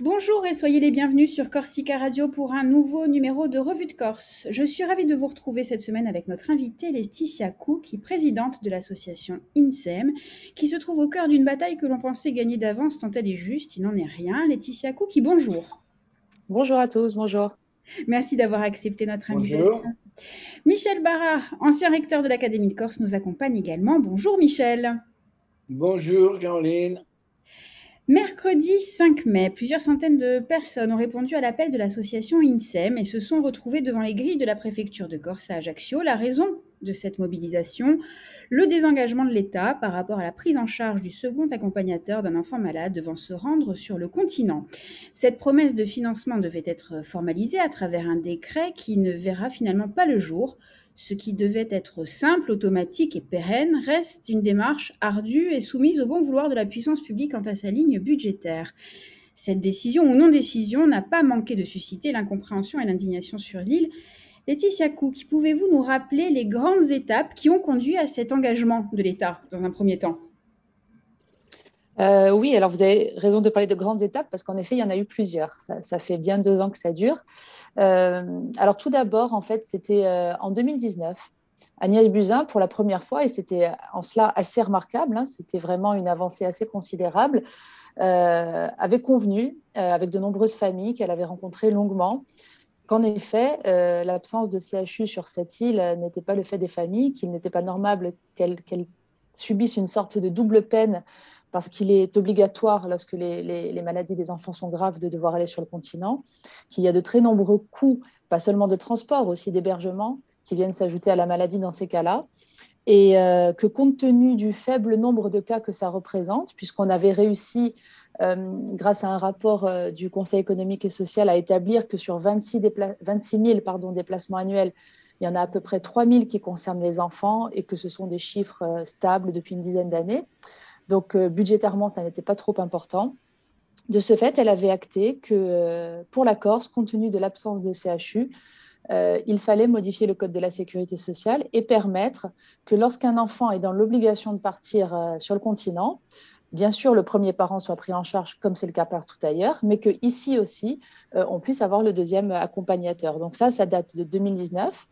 Bonjour et soyez les bienvenus sur Corsica Radio pour un nouveau numéro de Revue de Corse. Je suis ravie de vous retrouver cette semaine avec notre invitée Laetitia qui est présidente de l'association INSEM, qui se trouve au cœur d'une bataille que l'on pensait gagner d'avance tant elle est juste, il n'en est rien. Laetitia qui bonjour. Bonjour à tous, bonjour. Merci d'avoir accepté notre invitation. Michel Barra, ancien recteur de l'Académie de Corse, nous accompagne également. Bonjour Michel. Bonjour Caroline. Mercredi 5 mai, plusieurs centaines de personnes ont répondu à l'appel de l'association INSEM et se sont retrouvées devant les grilles de la préfecture de Corse à Ajaccio. La raison de cette mobilisation, le désengagement de l'État par rapport à la prise en charge du second accompagnateur d'un enfant malade devant se rendre sur le continent. Cette promesse de financement devait être formalisée à travers un décret qui ne verra finalement pas le jour. Ce qui devait être simple, automatique et pérenne reste une démarche ardue et soumise au bon vouloir de la puissance publique quant à sa ligne budgétaire. Cette décision ou non-décision n'a pas manqué de susciter l'incompréhension et l'indignation sur l'île. Laetitia qui pouvez-vous nous rappeler les grandes étapes qui ont conduit à cet engagement de l'État dans un premier temps? Euh, oui, alors vous avez raison de parler de grandes étapes parce qu'en effet, il y en a eu plusieurs. Ça, fait bien deux ans que ça dure. Euh, alors tout d'abord, en fait, c'était euh, en 2019. Agnès Buzyn, pour la première fois, et c'était en cela assez remarquable, hein, c'était vraiment une avancée assez considérable, avait convenu avec de nombreuses familles qu'elle avait rencontrées longuement qu'en effet, l'absence de CHU sur cette île n'était pas le fait des familles, qu'il n'était pas normal qu'elles subissent une sorte de double peine parce qu'il est obligatoire, lorsque les, maladies des enfants sont graves, de devoir aller sur le continent, qu'il y a de très nombreux coûts, pas seulement de transport, aussi d'hébergement, qui viennent s'ajouter à la maladie dans ces cas-là, et euh, que compte tenu du faible nombre de cas que ça représente, puisqu'on avait réussi, euh, grâce à un rapport euh, du Conseil économique et social, à établir que sur 26, 26 000 pardon, déplacements annuels, il y en a à peu près 3 000 qui concernent les enfants et que ce sont des chiffres stables depuis une dizaine d'années. Donc, euh, budgétairement, ça n'était pas trop important. De ce fait, elle avait acté que euh, pour la Corse, compte tenu de l'absence de CHU, euh, il fallait modifier le code de la sécurité sociale et permettre que lorsqu'un enfant est dans l'obligation de partir sur le continent, bien sûr, le premier parent soit pris en charge comme c'est le cas partout ailleurs, mais qu'ici aussi, on puisse avoir le deuxième accompagnateur. Donc ça, ça date de 2019.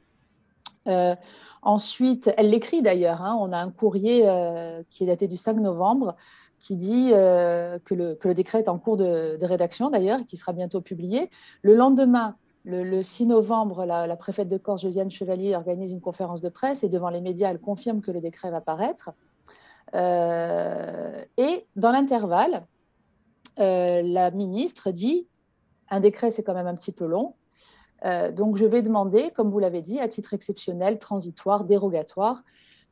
Ensuite, elle l'écrit d'ailleurs, hein. on a un courrier euh, qui est daté du 5 novembre qui dit euh, que, le, décret est en cours de, rédaction d'ailleurs, qui sera bientôt publié. Le lendemain, le, 6 novembre, la, préfète de Corse, Josiane Chevalier, organise une conférence de presse et devant les médias, elle confirme que le décret va paraître. Euh, et dans l'intervalle, la ministre dit, un décret c'est quand même un petit peu long, euh, donc, je vais demander, comme vous l'avez dit, à titre exceptionnel, transitoire, dérogatoire.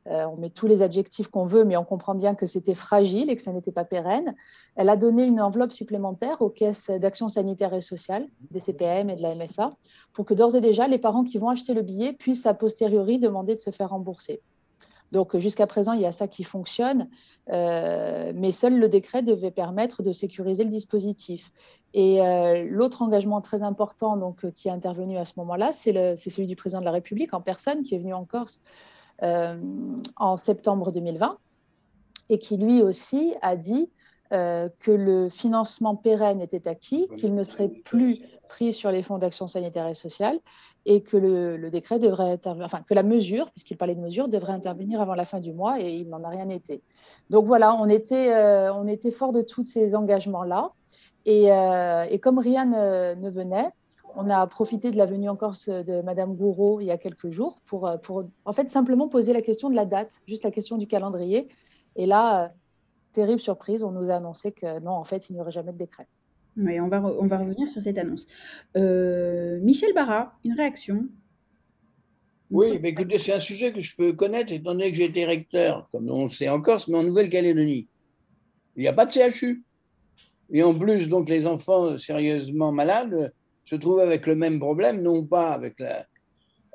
Euh, on met tous les adjectifs qu'on veut, mais on comprend bien que c'était fragile et que ça n'était pas pérenne. Elle a donné une enveloppe supplémentaire aux caisses d'action sanitaire et sociale, des CPM et de la MSA, pour que d'ores et déjà, les parents qui vont acheter le billet puissent a posteriori demander de se faire rembourser. Donc jusqu'à présent, il y a ça qui fonctionne, euh, mais seul le décret devait permettre de sécuriser le dispositif. Et euh, l'autre engagement très important donc, euh, qui est intervenu à ce moment-là, c'est celui du président de la République en personne qui est venu en Corse en septembre 2020 et qui lui aussi a dit que le financement pérenne était acquis, qu'il ne serait plus pris sur les fonds d'action sanitaire et sociale et que le, décret devrait intervenir, enfin que la mesure, puisqu'il parlait de mesure, devrait intervenir avant la fin du mois et il n'en a rien été. Donc voilà, on était, euh, on était fort de tous ces engagements-là. Et, euh, et, comme rien ne, venait, on a profité de la venue en Corse de Madame Gouraud il y a quelques jours pour, pour en fait simplement poser la question de la date, juste la question du calendrier. Et là, terrible surprise, on nous a annoncé que non, en fait, il n'y aurait jamais de décret. Oui, on va, on va revenir sur cette annonce. Euh, Michel Barra, une réaction? Oui, mais écoutez, c'est un sujet que je peux connaître étant donné que j'ai été recteur, comme on le sait en Corse, mais en Nouvelle-Calédonie. Il n'y a pas de CHU. Et en plus, donc, les enfants sérieusement malades se trouvent avec le même problème, non pas avec, la,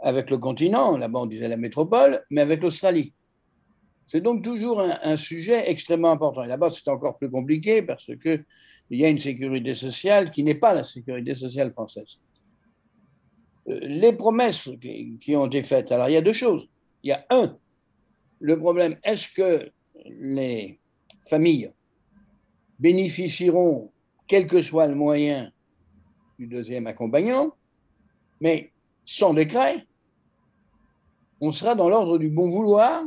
avec le continent, là-bas on disait la métropole, mais avec l'Australie. C'est donc toujours un, sujet extrêmement important. Et là-bas, c'est encore plus compliqué parce que il y a une sécurité sociale qui n'est pas la sécurité sociale française. Euh, les promesses qui ont été faites, alors il y a deux choses. Il y a un, le problème, est-ce que les familles bénéficieront quel que soit le moyen du deuxième accompagnant, mais sans décret, on sera dans l'ordre du bon vouloir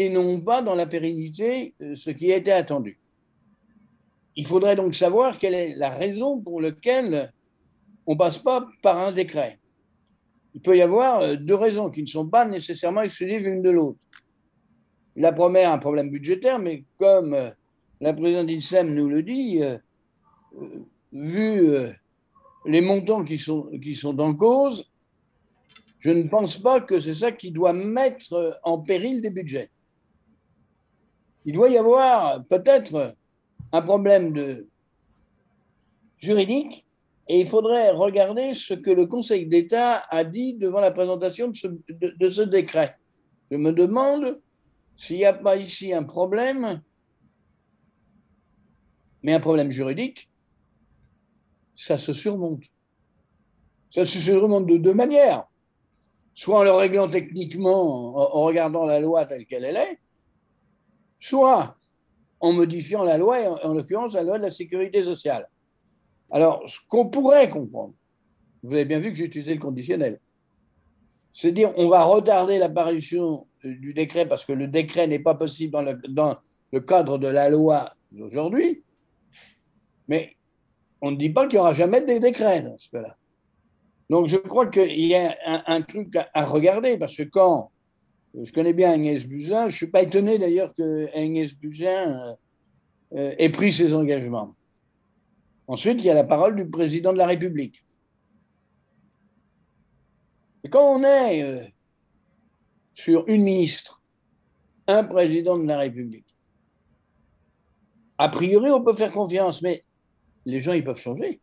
et non pas dans la pérennité, euh, ce qui a été attendu. Il faudrait donc savoir quelle est la raison pour laquelle on ne passe pas par un décret. Il peut y avoir euh, deux raisons qui ne sont pas nécessairement exclusives l'une de l'autre. La première, un problème budgétaire, mais comme euh, la présidente d'INSEM nous le dit, vu les montants qui sont, qui sont en cause, je ne pense pas que c'est ça qui doit mettre en péril des budgets il doit y avoir peut-être un problème juridique et il faudrait regarder ce que le Conseil d'État a dit devant la présentation de ce, de ce décret. Je me demande s'il n'y a pas ici un problème, mais un problème juridique, ça se surmonte. Ça se surmonte de deux manières. Soit en le réglant techniquement, en regardant la loi telle qu'elle est, soit en modifiant la loi, en, l'occurrence la loi de la sécurité sociale. Alors, ce qu'on pourrait comprendre, vous avez bien vu que j'ai utilisé le conditionnel, c'est dire on va retarder l'apparition du décret parce que le décret n'est pas possible dans le, cadre de la loi d'aujourd'hui, mais on ne dit pas qu'il n'y aura jamais de décret dans ce cas-là. Donc je crois qu'il y a un, truc à, regarder parce que quand je connais bien Agnès Buzyn. Je ne suis pas étonné d'ailleurs que Agnès Buzyn euh, euh, ait pris ses engagements. Ensuite, il y a la parole du président de la République. Quand on est euh, sur une ministre, un président de la République, a priori, on peut faire confiance, mais les gens, ils peuvent changer.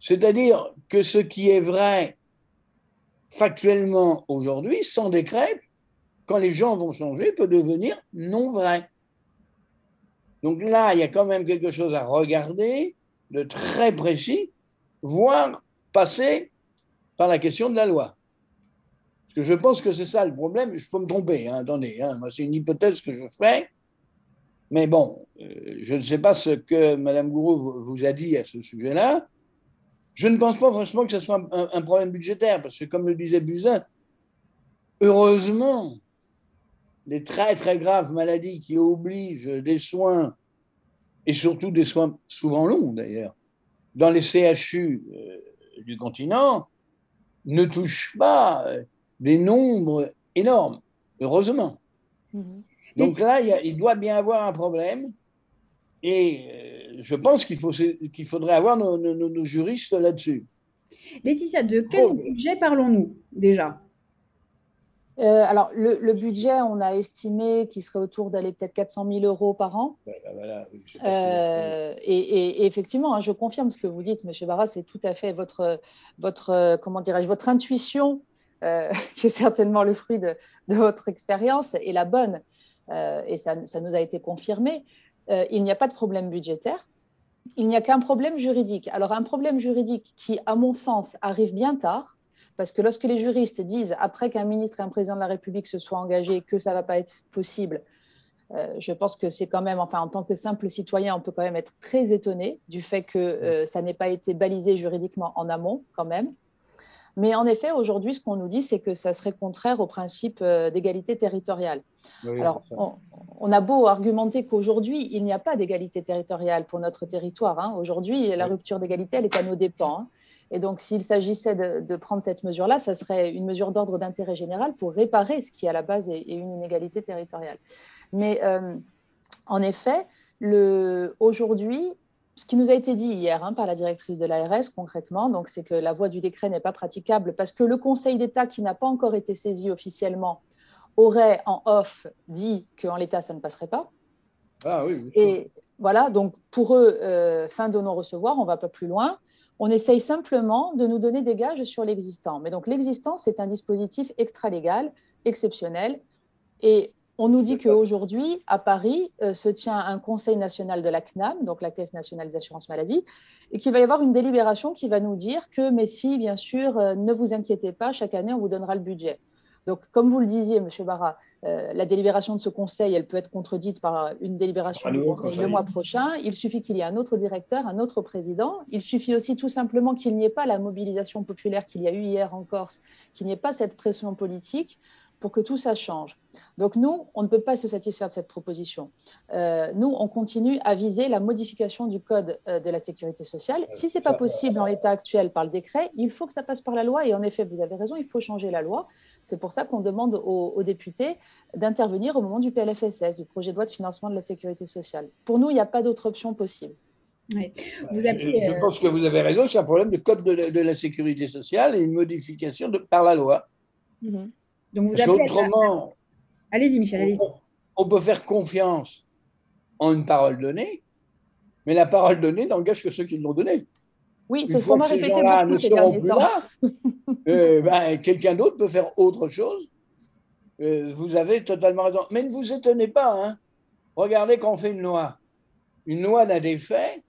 C'est-à-dire que ce qui est vrai factuellement aujourd'hui, sans décret, quand les gens vont changer, peut devenir non vrai. Donc là, il y a quand même quelque chose à regarder de très précis, voire passer par la question de la loi. Parce que je pense que c'est ça le problème. Je peux me tromper, hein, attendez, hein, c'est une hypothèse que je fais. Mais bon, euh, je ne sais pas ce que Mme Gourou vous a dit à ce sujet-là. Je ne pense pas franchement que ce soit un, problème budgétaire, parce que comme le disait Buzyn, heureusement, les très très graves maladies qui obligent des soins, et surtout des soins souvent longs d'ailleurs, dans les CHU euh, du continent, ne touchent pas euh, des nombres énormes, heureusement. Mhm. Donc là, il, doit bien avoir un problème. Et euh, je pense qu'il faut, qu'il faudrait avoir nos, juristes là-dessus. Laetitia, de quel budget parlons-nous déjà? Euh, alors, le, budget, on a estimé qu'il serait autour d'aller peut-être 400 000 euros par an. Bah euh, et, effectivement, hein, je confirme ce que vous dites, M. Barra, c'est tout à fait votre, votre, comment dirais-je, votre intuition, qui est certainement le fruit de, votre expérience, est la bonne. et ça, ça, nous a été confirmé. Euh, il n'y a pas de problème budgétaire, il n'y a qu'un problème juridique. Alors un problème juridique qui, à mon sens, arrive bien tard, parce que lorsque les juristes disent, après qu'un ministre et un président de la République se soient engagés, que ça ne va pas être possible, euh, je pense que c'est quand même, enfin, en tant que simple citoyen, on peut quand même être très étonné du fait que euh, ça n'ait pas été balisé juridiquement en amont, quand même. Mais en effet, aujourd'hui, ce qu'on nous dit, c'est que ça serait contraire au principe euh, d'égalité territoriale. Alors, on, a beau argumenter qu'aujourd'hui, il n'y a pas d'égalité territoriale pour notre territoire. Hein. Aujourd'hui, la rupture d'égalité, elle est à nos dépens. Hein. Et donc, s'il s'agissait de, prendre cette mesure-là, ça serait une mesure d'ordre d'intérêt général pour réparer ce qui, à la base, est, une inégalité territoriale. Mais euh, en effet, aujourd'hui, ce qui nous a été dit hier hein, par la directrice de l'ARS concrètement, donc c'est que la voie du décret n'est pas praticable parce que le Conseil d'État, qui n'a pas encore été saisi officiellement, aurait en off dit qu'en l'état ça ne passerait pas. Ah oui. Et voilà, donc pour eux, euh, fin de non-recevoir, on ne va pas plus loin. On essaye simplement de nous donner des gages sur l'existant. Mais donc l'existant, c'est un dispositif extra-légal, exceptionnel. Et on nous dit qu'aujourd'hui, à Paris, euh, se tient un conseil national de la CNAM, donc la Caisse nationale d'assurance maladie, et qu'il va y avoir une délibération qui va nous dire que, mais si, bien sûr, euh, ne vous inquiétez pas, chaque année, on vous donnera le budget. Donc, comme vous le disiez, M. Barra, euh, la délibération de ce conseil, elle peut être contredite par une délibération du conseil, le mois prochain. Il suffit qu'il y ait un autre directeur, un autre président. Il suffit aussi tout simplement qu'il n'y ait pas la mobilisation populaire qu'il y a eu hier en Corse, qu'il n'y ait pas cette pression politique pour que tout ça change. Donc nous, on ne peut pas se satisfaire de cette proposition. Euh, nous, on continue à viser la modification du code euh, de la sécurité sociale. Si ce n'est pas possible en l'état actuel par le décret, il faut que ça passe par la loi. Et en effet, vous avez raison, il faut changer la loi. C'est pour ça qu'on demande aux, députés d'intervenir au moment du PLFSS, du projet de loi de financement de la sécurité sociale. Pour nous, il n'y a pas d'autre option possible. Oui. Vous je, euh, pense que vous avez raison, c'est un problème de code de la, sécurité sociale et une modification de, par la loi. Mm-hmm. Donc vous autrement, allez-y Michel, allez-y. On, peut faire confiance en une parole donnée, mais la parole donnée n'engage que ceux qui l'ont donnée. Oui, c'est ce qu'on m'a répété beaucoup ces derniers temps. Euh, ben, quelqu'un d'autre peut faire autre chose. Euh, vous avez totalement raison. Mais ne vous étonnez pas. Hein. Regardez quand on fait une loi. Une loi n'a d'effet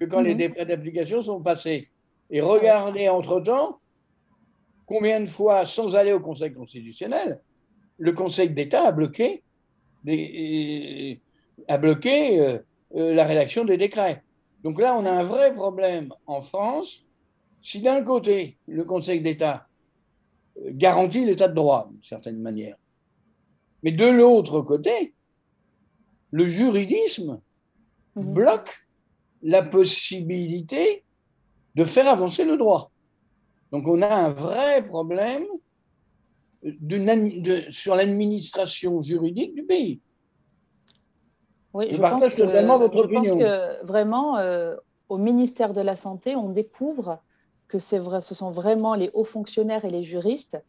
que quand les mhm. décrets d'application sont passés. Et regardez entre-temps Combien de fois, sans aller au Conseil constitutionnel, le Conseil d'État a bloqué, a bloqué euh, euh, la rédaction des décrets Donc là, on a un vrai problème en France. Si d'un côté, le Conseil d'État euh, garantit l'état de droit, d'une certaine manière, mais de l'autre côté, le juridisme mhm. bloque la possibilité de faire avancer le droit. Donc on a un vrai problème sur l'administration juridique du pays. Oui, je, pense, que, votre je pense que vraiment, euh, au ministère de la Santé, on découvre que vrai, ce sont vraiment les hauts fonctionnaires et les juristes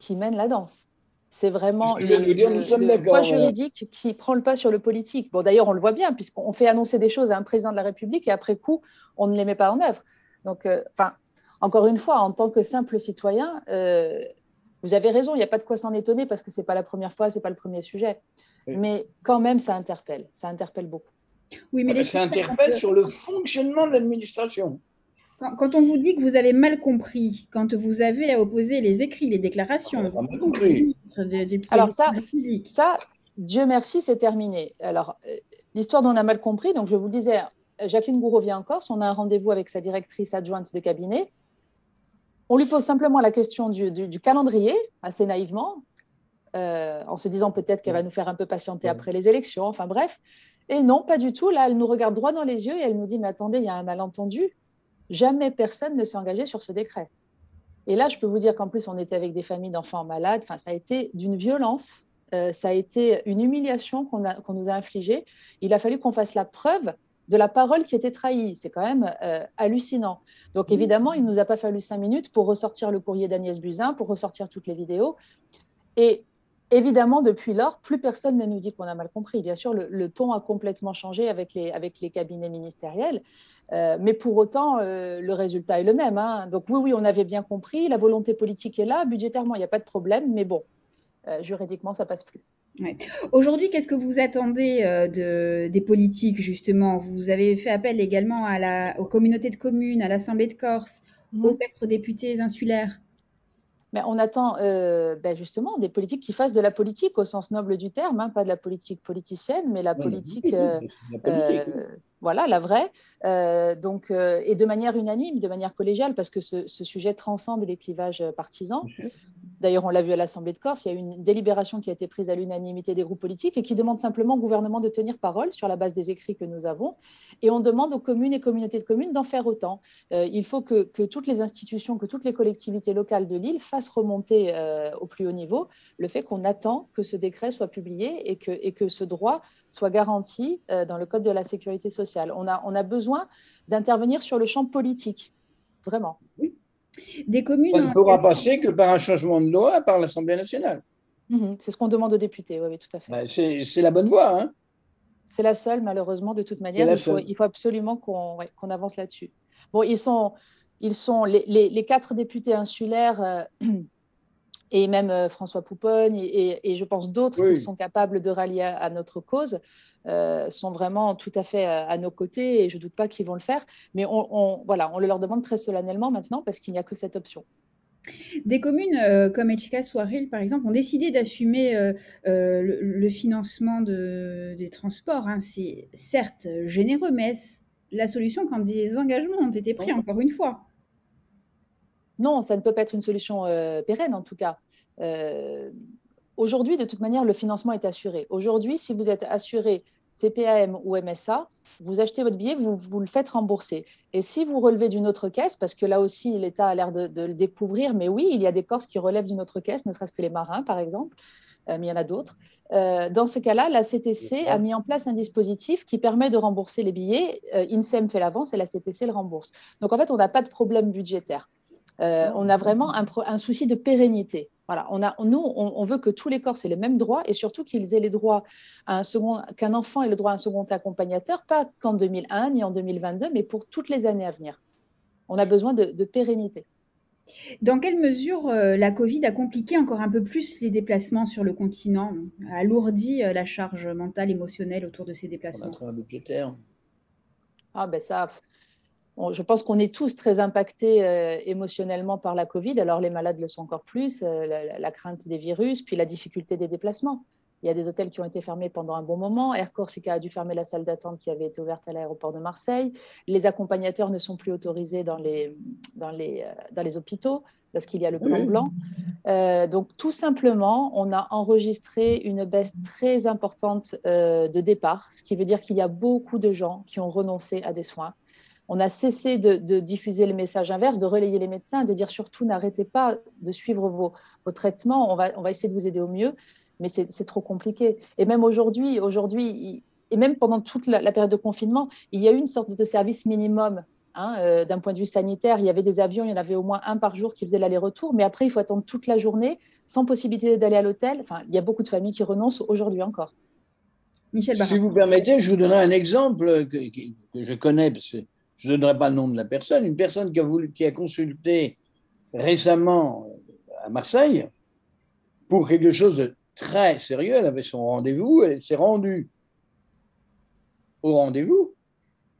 qui mènent la danse. C'est vraiment le, le, poids juridique qui prend le pas sur le politique. Bon, d'ailleurs, on le voit bien, puisqu'on fait annoncer des choses à un président de la République et après coup, on ne les met pas en œuvre. Donc, euh, enfin, encore une fois, en tant que simple citoyen, euh, vous avez raison, il n'y a pas de quoi s'en étonner parce que ce n'est pas la première fois, ce n'est pas le premier sujet. Mais quand même, ça interpelle, ça interpelle beaucoup. Oui, mais ça interpelle sur le fonctionnement de l'administration. Quand, on vous dit que vous avez mal compris, quand vous avez à opposer les écrits, les déclarations, alors ça, ça, Dieu merci, c'est terminé. Alors, euh, l'histoire dont on a mal compris, donc je vous disais, Jacqueline Gouraud vient en Corse, on a un rendez-vous avec sa directrice adjointe de cabinet. On lui pose simplement la question du, calendrier, assez naïvement, euh, en se disant peut-être qu'elle va nous faire un peu patienter après les élections, enfin bref. Et non, pas du tout. Là, elle nous regarde droit dans les yeux et elle nous dit, mais attendez, il y a un malentendu. Jamais personne ne s'est engagé sur ce décret. Et là, je peux vous dire qu'en plus, on était avec des familles d'enfants malades. Enfin, ça a été d'une violence. Euh, ça a été une humiliation qu'on nous a infligée. Il a fallu qu'on fasse la preuve de la parole qui était trahie. C'est quand même euh, hallucinant. Donc évidemment, il ne nous a pas fallu cinq minutes pour ressortir le courrier d'Agnès Buzyn, pour ressortir toutes les vidéos. Et évidemment, depuis lors, plus personne ne nous dit qu'on a mal compris. Bien sûr, le, ton a complètement changé avec les, avec les cabinets ministériels, euh, mais pour autant, euh, le résultat est le même. Hein. Donc oui, oui, on avait bien compris, la volonté politique est là, budgétairement, il n'y a pas de problème, mais bon, juridiquement, ça passe plus. Aujourd'hui, qu'est-ce que vous attendez euh, de, des politiques, justement? Vous avez fait appel également à la, aux communautés de communes, à l'Assemblée de Corse, mmh. aux quatre députés insulaires? Mais on attend euh, ben justement des politiques qui fassent de la politique au sens noble du terme, hein, pas de la politique politicienne, mais la politique, euh, voilà, la vraie, donc, et de manière unanime, de manière collégiale, parce que ce, ce sujet transcende les clivages partisans. D'ailleurs, on l'a vu à l'Assemblée de Corse, il y a une délibération qui a été prise à l'unanimité des groupes politiques et qui demande simplement au gouvernement de tenir parole sur la base des écrits que nous avons. Et on demande aux communes et communautés de communes d'en faire autant. Euh, il faut que, toutes les institutions, que toutes les collectivités locales de l'île fassent remonter euh, au plus haut niveau le fait qu'on attend que ce décret soit publié et que, et que ce droit soit garanti euh, dans le Code de la sécurité sociale. On a, on a besoin d'intervenir sur le champ politique, vraiment. Oui. Des communes. Ça ne pourra passer que par un changement de loi par l'Assemblée nationale. Mhm, c'est ce qu'on demande aux députés, oui, tout à fait. Ben, c'est la bonne voie. Hein c'est la seule, malheureusement, de toute manière. Il faut, il faut, absolument qu'on avance là-dessus. Bon, ils sont, ils sont les, les, quatre députés insulaires. Euh, et même euh, François Pouponne et, je pense d'autres qui sont capables de rallier à, notre cause euh, sont vraiment tout à fait à, nos côtés et je ne doute pas qu'ils vont le faire. Mais on, voilà, on le leur demande très solennellement maintenant parce qu'il n'y a que cette option. Des communes euh, comme Etchika-Souaril, par exemple, ont décidé d'assumer euh, euh, le, financement des transports. Hein. C'est certes généreux, mais est-ce la solution quand des engagements ont été pris, encore une fois? Non, ça ne peut pas être une solution pérenne, en tout cas. Aujourd'hui, de toute manière, le financement est assuré. Aujourd'hui, si vous êtes assuré CPAM ou MSA, vous achetez votre billet, vous, vous le faites rembourser. Et si vous relevez d'une autre caisse, parce que là aussi l'État a l'air de, le découvrir, mais oui, il y a des Corses qui relèvent d'une autre caisse, ne serait-ce que les marins par exemple, euh, mais il y en a d'autres. Euh, dans ce cas-là, la CTC a mis en place un dispositif qui permet de rembourser les billets. Euh, INSEM fait l'avance et la CTC le rembourse. Donc en fait, on n'a pas de problème budgétaire. Euh, on a vraiment un, souci de pérennité. Voilà, on a, nous, on, veut que tous les Corses aient les mêmes droits et surtout qu'ils aient les droits à un second, qu'un enfant ait le droit à un second accompagnateur, pas qu'en 2001 ni en 2022, mais pour toutes les années à venir. On a besoin de, pérennité. Dans quelle mesure euh, la Covid a compliqué encore un peu plus les déplacements sur le continent, a alourdi euh, la charge mentale, émotionnelle autour de ces déplacements? Ah ben ça, je pense qu'on est tous très impactés euh, émotionnellement par la Covid. Alors les malades le sont encore plus, euh, la, crainte des virus, puis la difficulté des déplacements. Il y a des hôtels qui ont été fermés pendant un bon moment. Air Corsica a dû fermer la salle d'attente qui avait été ouverte à l'aéroport de Marseille. Les accompagnateurs ne sont plus autorisés dans les, dans les, euh, dans les hôpitaux parce qu'il y a le plan blanc. donc tout simplement, on a enregistré une baisse très importante de départ, ce qui veut dire qu'il y a beaucoup de gens qui ont renoncé à des soins on a cessé de, diffuser le message inverse, de relayer les médecins, de dire surtout n'arrêtez pas de suivre vos, traitements, on va, on va, essayer de vous aider au mieux, mais c'est trop compliqué. Et même aujourd'hui, aujourd'hui, et même pendant toute la, période de confinement, il y a eu une sorte de service minimum hein, euh, d'un point de vue sanitaire. Il y avait des avions, il y en avait au moins un par jour qui faisait l'aller-retour, mais après, il faut attendre toute la journée sans possibilité d'aller à l'hôtel. Enfin, il y a beaucoup de familles qui renoncent aujourd'hui encore. Michel Si vous permettez, je vous donnerai un exemple que, que je connais, parce que je ne donnerai pas le nom de la personne, une personne qui a, consulté récemment à Marseille pour quelque chose de très sérieux. Elle avait son rendez-vous, elle s'est rendue au rendez-vous,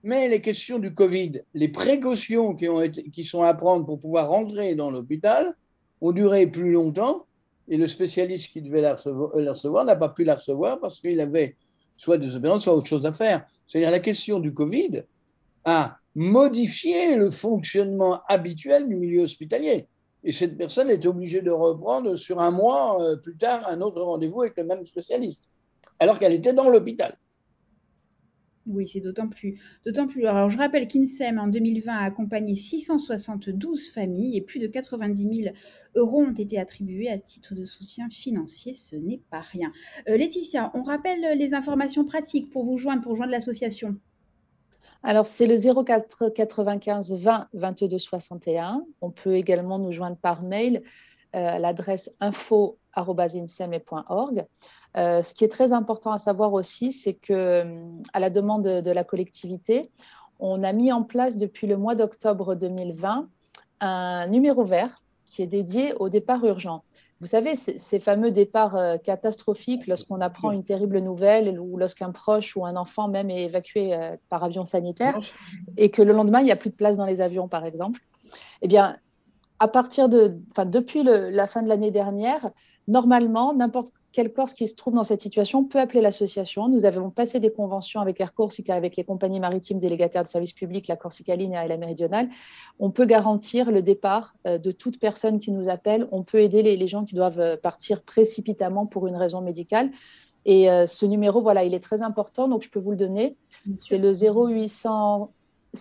mais les questions du Covid, les précautions qui, qui sont à prendre pour pouvoir rentrer dans l'hôpital ont duré plus longtemps et le spécialiste qui devait la recevoir n'a pas pu la recevoir parce qu'il avait soit des opérations, soit autre chose à faire. C'est-à-dire la question du Covid a modifier le fonctionnement habituel du milieu hospitalier. Et cette personne est obligée de reprendre sur un mois euh, plus tard un autre rendez-vous avec le même spécialiste, alors qu'elle était dans l'hôpital. Oui, c'est d'autant plus, d'autant plus. Alors, je rappelle qu'INSEM, en 2020, a accompagné 672 familles et plus de 90 000 euros ont été attribués à titre de soutien financier. Ce n'est pas rien. Euh, Laetitia, on rappelle les informations pratiques pour vous joindre, pour joindre l'association. Alors, c'est le 04 95 20 22 61. On peut également nous joindre par mail euh, à l'adresse info.inseme.org. Euh, ce qui est très important à savoir aussi, c'est que, euh, à la demande de, la collectivité, on a mis en place depuis le mois d'octobre 2020 un numéro vert qui est dédié au départ urgent. Vous savez, ces fameux départs euh, catastrophiques lorsqu'on apprend une terrible nouvelle ou lorsqu'un proche ou un enfant même est évacué euh, par avion sanitaire et que le lendemain, il n'y a plus de place dans les avions, par exemple. Eh bien, à partir de, enfin, depuis la fin de l'année dernière, normalement, n'importe quel Corse qui se trouve dans cette situation peut appeler l'association. Nous avons passé des conventions avec Air Corsica, avec les compagnies maritimes délégataires de services publics, la Corsica Linea et la Méridionale. On peut garantir le départ euh, de toute personne qui nous appelle. On peut aider les, gens qui doivent euh, partir précipitamment pour une raison médicale. Et euh, ce numéro, voilà, il est très important, donc je peux vous le donner. C'est le 0800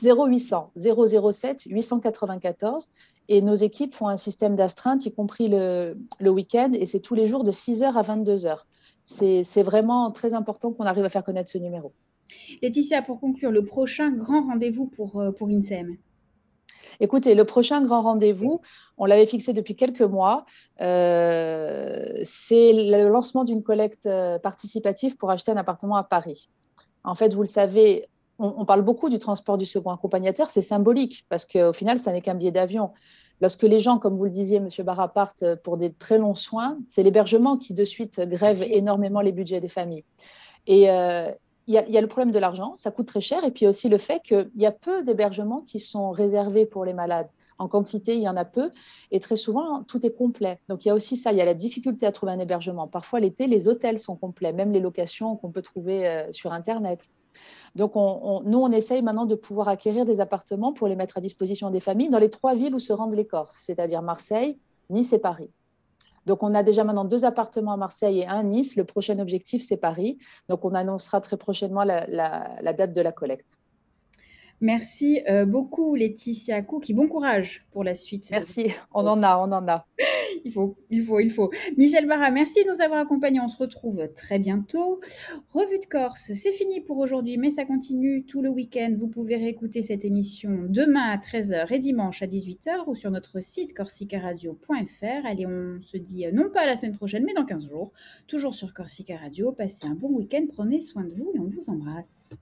0800 007 894 et nos équipes font un système d'astreinte, y compris le, week-end, et c'est tous les jours de 6h à 22h. C'est vraiment très important qu'on arrive à faire connaître ce numéro. Laetitia, pour conclure, le prochain grand rendez-vous pour, euh, pour INSEM? Écoutez, le prochain grand rendez-vous, on l'avait fixé depuis quelques mois, euh, c'est le lancement d'une collecte euh, participative pour acheter un appartement à Paris. En fait, vous le savez, on, parle beaucoup du transport du second accompagnateur, c'est symbolique parce qu'au final, ça n'est qu'un billet d'avion. Lorsque les gens, comme vous le disiez, M. Barra, partent pour des très longs soins, c'est l'hébergement qui de suite grève énormément les budgets des familles. Et euh, il y, a le problème de l'argent, ça coûte très cher, et puis aussi le fait qu'il y a peu d'hébergements qui sont réservés pour les malades. En quantité, il y en a peu. Et très souvent, tout est complet. Donc, il y a aussi ça. Il y a la difficulté à trouver un hébergement. Parfois, l'été, les hôtels sont complets, même les locations qu'on peut trouver euh, sur Internet. Donc, nous, on essaye maintenant de pouvoir acquérir des appartements pour les mettre à disposition des familles dans les trois villes où se rendent les Corses, c'est-à-dire Marseille, Nice et Paris. Donc, on a déjà maintenant deux appartements à Marseille et un à Nice. Le prochain objectif, c'est Paris. Donc, on annoncera très prochainement la date de la collecte. Merci euh, beaucoup Laetitia Qui Bon courage pour la suite. Merci, on en a, on en a. il faut, il faut, il faut. Michel Barra, merci de nous avoir accompagnés. On se retrouve très bientôt. Revue de Corse, c'est fini pour aujourd'hui, mais ça continue tout le week-end. Vous pouvez réécouter cette émission demain à 13h et dimanche à 18h ou sur notre site corsicaradio.fr. Allez, on se dit euh, non pas la semaine prochaine, mais dans 15 jours. Toujours sur Corsica Radio. Passez un bon week-end, prenez soin de vous et on vous embrasse.